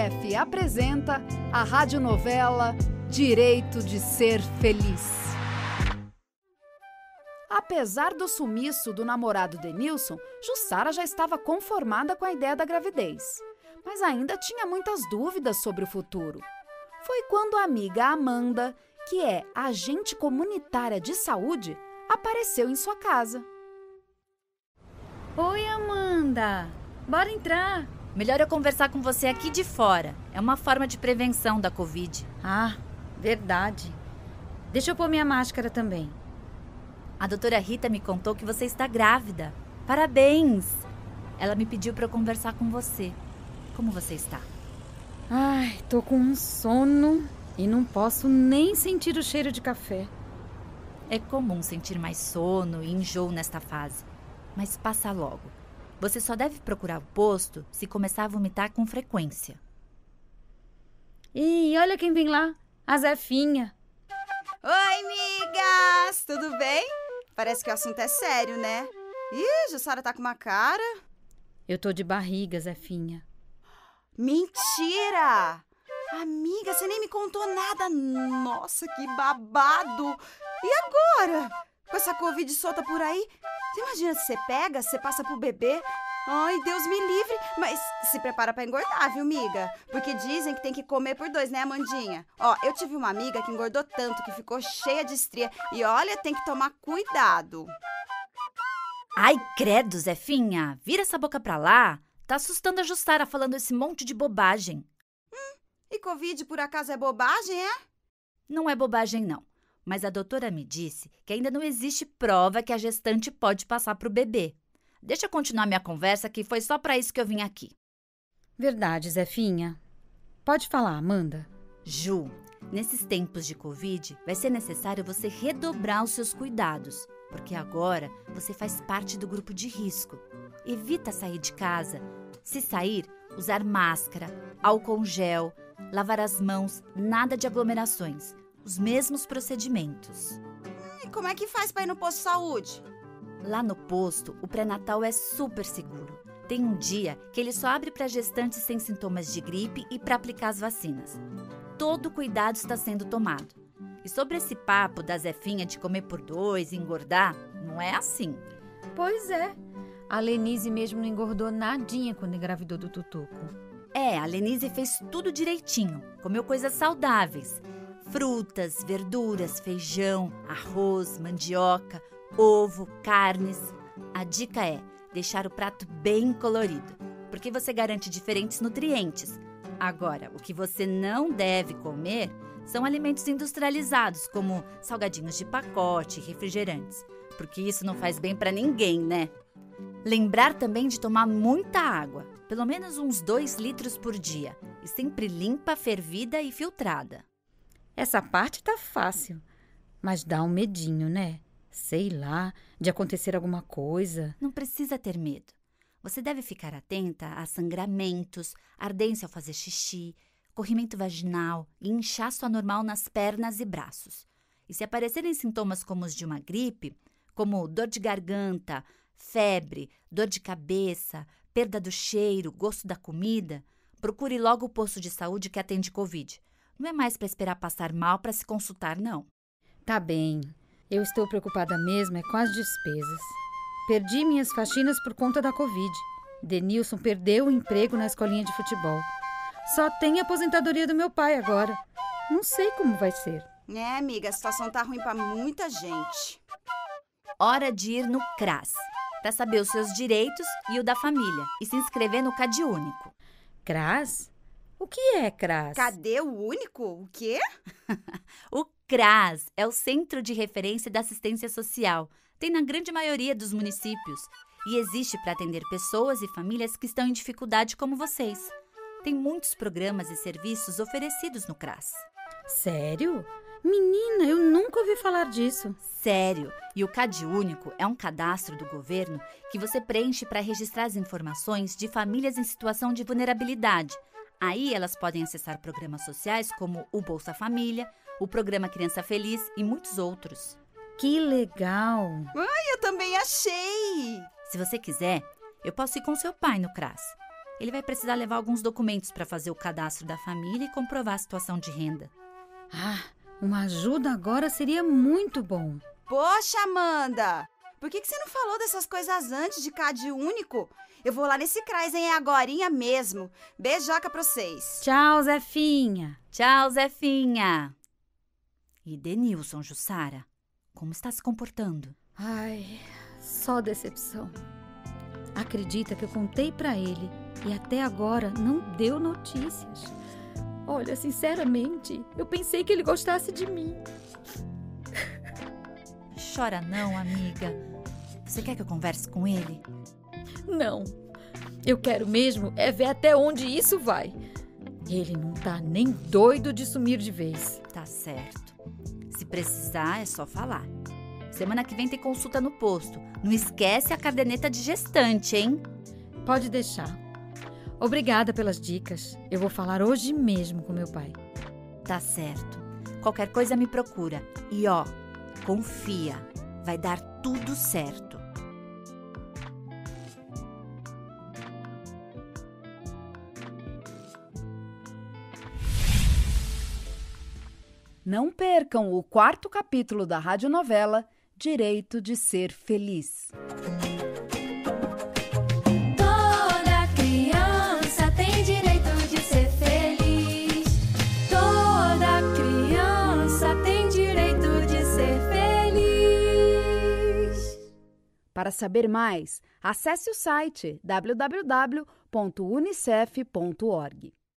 Unicef apresenta a radionovela Direito de Ser Feliz. Apesar do sumiço do namorado Denilson, Jussara já estava conformada com a ideia da gravidez, mas ainda tinha muitas dúvidas sobre o futuro. Foi quando a amiga Amanda, que é agente comunitária de saúde, apareceu em sua casa. Oi, Amanda! Bora entrar! Melhor eu conversar com você aqui de fora. É uma forma de prevenção da Covid. Ah, verdade. Deixa eu pôr minha máscara também. A doutora Rita me contou que você está grávida. Parabéns! Ela me pediu para eu conversar com você. Como você está? Ai, tô com um sono e não posso nem sentir o cheiro de café. É comum sentir mais sono e enjoo nesta fase, mas passa logo. Você só deve procurar o posto se começar a vomitar com frequência. E olha quem vem lá, a Zefinha. Oi, migas! Tudo bem? Parece que o assunto é sério, né? Ih, Jussara tá com uma cara. Eu tô de barriga, Zefinha. Mentira! Amiga, você nem me contou nada. Nossa, que babado! E agora? Com essa Covid solta por aí, você imagina se você pega, você passa pro bebê? Ai, Deus me livre. Mas se prepara para engordar, viu, miga? Porque dizem que tem que comer por dois, né, Amandinha? Ó, eu tive uma amiga que engordou tanto que ficou cheia de estria. E olha, tem que tomar cuidado. Ai, credo, Zefinha. Vira essa boca pra lá. Tá assustando a Justara falando esse monte de bobagem. Hum, e Covid por acaso é bobagem, é? Não é bobagem, não mas a doutora me disse que ainda não existe prova que a gestante pode passar para o bebê. Deixa eu continuar minha conversa, que foi só para isso que eu vim aqui. Verdade, Zefinha. Pode falar, Amanda. Ju, nesses tempos de Covid, vai ser necessário você redobrar os seus cuidados, porque agora você faz parte do grupo de risco. Evita sair de casa. Se sair, usar máscara, álcool gel, lavar as mãos, nada de aglomerações os mesmos procedimentos. E como é que faz para ir no posto de saúde? Lá no posto, o pré-natal é super seguro. Tem um dia que ele só abre para gestantes sem sintomas de gripe e para aplicar as vacinas. Todo cuidado está sendo tomado. E sobre esse papo da Zefinha de comer por dois e engordar, não é assim. Pois é. A Lenise mesmo não engordou nadinha quando engravidou do Tutuco. É, a Lenise fez tudo direitinho. Comeu coisas saudáveis frutas, verduras, feijão, arroz, mandioca, ovo, carnes. A dica é deixar o prato bem colorido, porque você garante diferentes nutrientes. Agora, o que você não deve comer são alimentos industrializados, como salgadinhos de pacote refrigerantes, porque isso não faz bem para ninguém, né? Lembrar também de tomar muita água, pelo menos uns 2 litros por dia, e sempre limpa, fervida e filtrada. Essa parte tá fácil, mas dá um medinho, né? Sei lá, de acontecer alguma coisa. Não precisa ter medo. Você deve ficar atenta a sangramentos, ardência ao fazer xixi, corrimento vaginal e inchaço anormal nas pernas e braços. E se aparecerem sintomas como os de uma gripe, como dor de garganta, febre, dor de cabeça, perda do cheiro, gosto da comida, procure logo o posto de saúde que atende Covid. Não é mais para esperar passar mal para se consultar, não. Tá bem. Eu estou preocupada mesmo é com as despesas. Perdi minhas faxinas por conta da Covid. Denilson perdeu o emprego na escolinha de futebol. Só tem a aposentadoria do meu pai agora. Não sei como vai ser. É, amiga, a situação tá ruim para muita gente. Hora de ir no CRAS para saber os seus direitos e o da família e se inscrever no CAD Único. CRAS? O que é CRAS? Cadê o único? O quê? o CRAS é o Centro de Referência da Assistência Social. Tem na grande maioria dos municípios e existe para atender pessoas e famílias que estão em dificuldade como vocês. Tem muitos programas e serviços oferecidos no CRAS. Sério? Menina, eu nunca ouvi falar disso. Sério. E o CAD Único é um cadastro do governo que você preenche para registrar as informações de famílias em situação de vulnerabilidade Aí elas podem acessar programas sociais como o Bolsa Família, o Programa Criança Feliz e muitos outros. Que legal! Ai, eu também achei! Se você quiser, eu posso ir com seu pai no CRAS. Ele vai precisar levar alguns documentos para fazer o cadastro da família e comprovar a situação de renda. Ah, uma ajuda agora seria muito bom. Poxa, Amanda! Por que, que você não falou dessas coisas antes de CAD único? Eu vou lá nesse CRAS em agorinha mesmo. Beijoca pra vocês. Tchau, Zefinha. Tchau, Zefinha. E Denilson, Jussara, como está se comportando? Ai, só decepção. Acredita que eu contei para ele e até agora não deu notícias. Olha, sinceramente, eu pensei que ele gostasse de mim. Chora não, amiga. Você quer que eu converse com ele? Não. Eu quero mesmo é ver até onde isso vai. Ele não tá nem doido de sumir de vez. Tá certo. Se precisar, é só falar. Semana que vem tem consulta no posto. Não esquece a caderneta de gestante, hein? Pode deixar. Obrigada pelas dicas. Eu vou falar hoje mesmo com meu pai. Tá certo. Qualquer coisa me procura. E ó, confia. Vai dar tudo certo. Não percam o quarto capítulo da radionovela Direito de Ser Feliz. Toda criança tem direito de ser feliz. Toda criança tem direito de ser feliz. Para saber mais, acesse o site www.unicef.org.